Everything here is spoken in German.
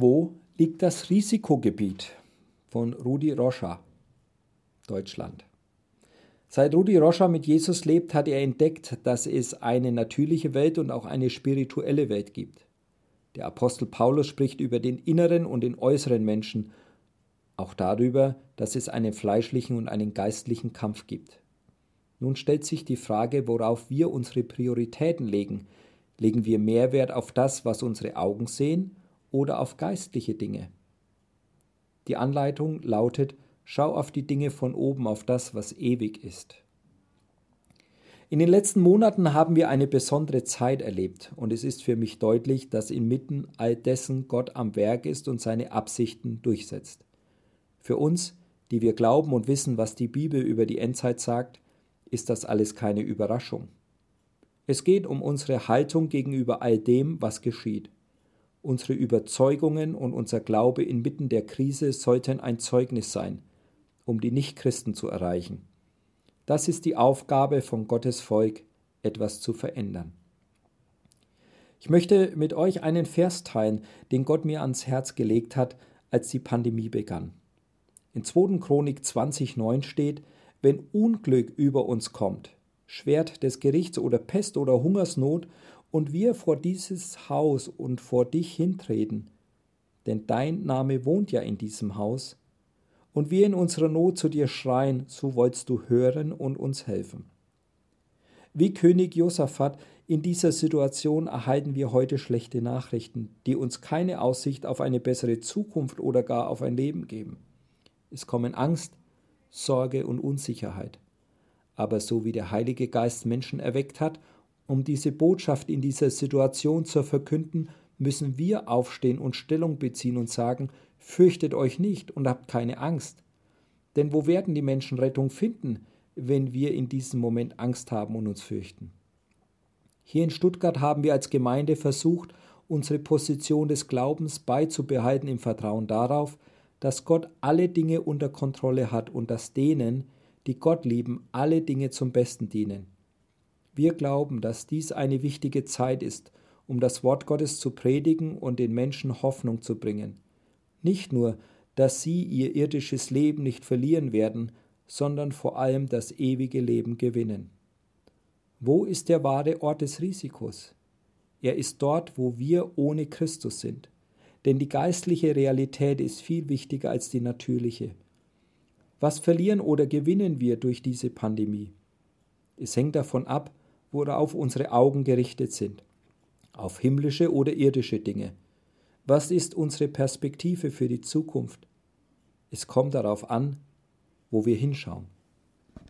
Wo liegt das Risikogebiet? Von Rudi Roscher, Deutschland. Seit Rudi Roscher mit Jesus lebt, hat er entdeckt, dass es eine natürliche Welt und auch eine spirituelle Welt gibt. Der Apostel Paulus spricht über den inneren und den äußeren Menschen, auch darüber, dass es einen fleischlichen und einen geistlichen Kampf gibt. Nun stellt sich die Frage, worauf wir unsere Prioritäten legen. Legen wir Mehrwert auf das, was unsere Augen sehen, oder auf geistliche Dinge. Die Anleitung lautet, schau auf die Dinge von oben, auf das, was ewig ist. In den letzten Monaten haben wir eine besondere Zeit erlebt und es ist für mich deutlich, dass inmitten all dessen Gott am Werk ist und seine Absichten durchsetzt. Für uns, die wir glauben und wissen, was die Bibel über die Endzeit sagt, ist das alles keine Überraschung. Es geht um unsere Haltung gegenüber all dem, was geschieht. Unsere Überzeugungen und unser Glaube inmitten der Krise sollten ein Zeugnis sein, um die Nichtchristen zu erreichen. Das ist die Aufgabe von Gottes Volk, etwas zu verändern. Ich möchte mit euch einen Vers teilen, den Gott mir ans Herz gelegt hat, als die Pandemie begann. In 2. Chronik 20,9 steht, wenn Unglück über uns kommt, Schwert des Gerichts oder Pest oder Hungersnot und wir vor dieses Haus und vor dich hintreten, denn dein Name wohnt ja in diesem Haus, und wir in unserer Not zu dir schreien, so wollst du hören und uns helfen. Wie König Josaphat in dieser Situation erhalten wir heute schlechte Nachrichten, die uns keine Aussicht auf eine bessere Zukunft oder gar auf ein Leben geben. Es kommen Angst, Sorge und Unsicherheit. Aber so wie der Heilige Geist Menschen erweckt hat um diese Botschaft in dieser Situation zu verkünden, müssen wir aufstehen und Stellung beziehen und sagen, fürchtet euch nicht und habt keine Angst. Denn wo werden die Menschen Rettung finden, wenn wir in diesem Moment Angst haben und uns fürchten? Hier in Stuttgart haben wir als Gemeinde versucht, unsere Position des Glaubens beizubehalten im Vertrauen darauf, dass Gott alle Dinge unter Kontrolle hat und dass denen, die Gott lieben, alle Dinge zum Besten dienen. Wir glauben, dass dies eine wichtige Zeit ist, um das Wort Gottes zu predigen und den Menschen Hoffnung zu bringen. Nicht nur, dass sie ihr irdisches Leben nicht verlieren werden, sondern vor allem das ewige Leben gewinnen. Wo ist der wahre Ort des Risikos? Er ist dort, wo wir ohne Christus sind. Denn die geistliche Realität ist viel wichtiger als die natürliche. Was verlieren oder gewinnen wir durch diese Pandemie? Es hängt davon ab, worauf unsere Augen gerichtet sind. Auf himmlische oder irdische Dinge. Was ist unsere Perspektive für die Zukunft? Es kommt darauf an, wo wir hinschauen.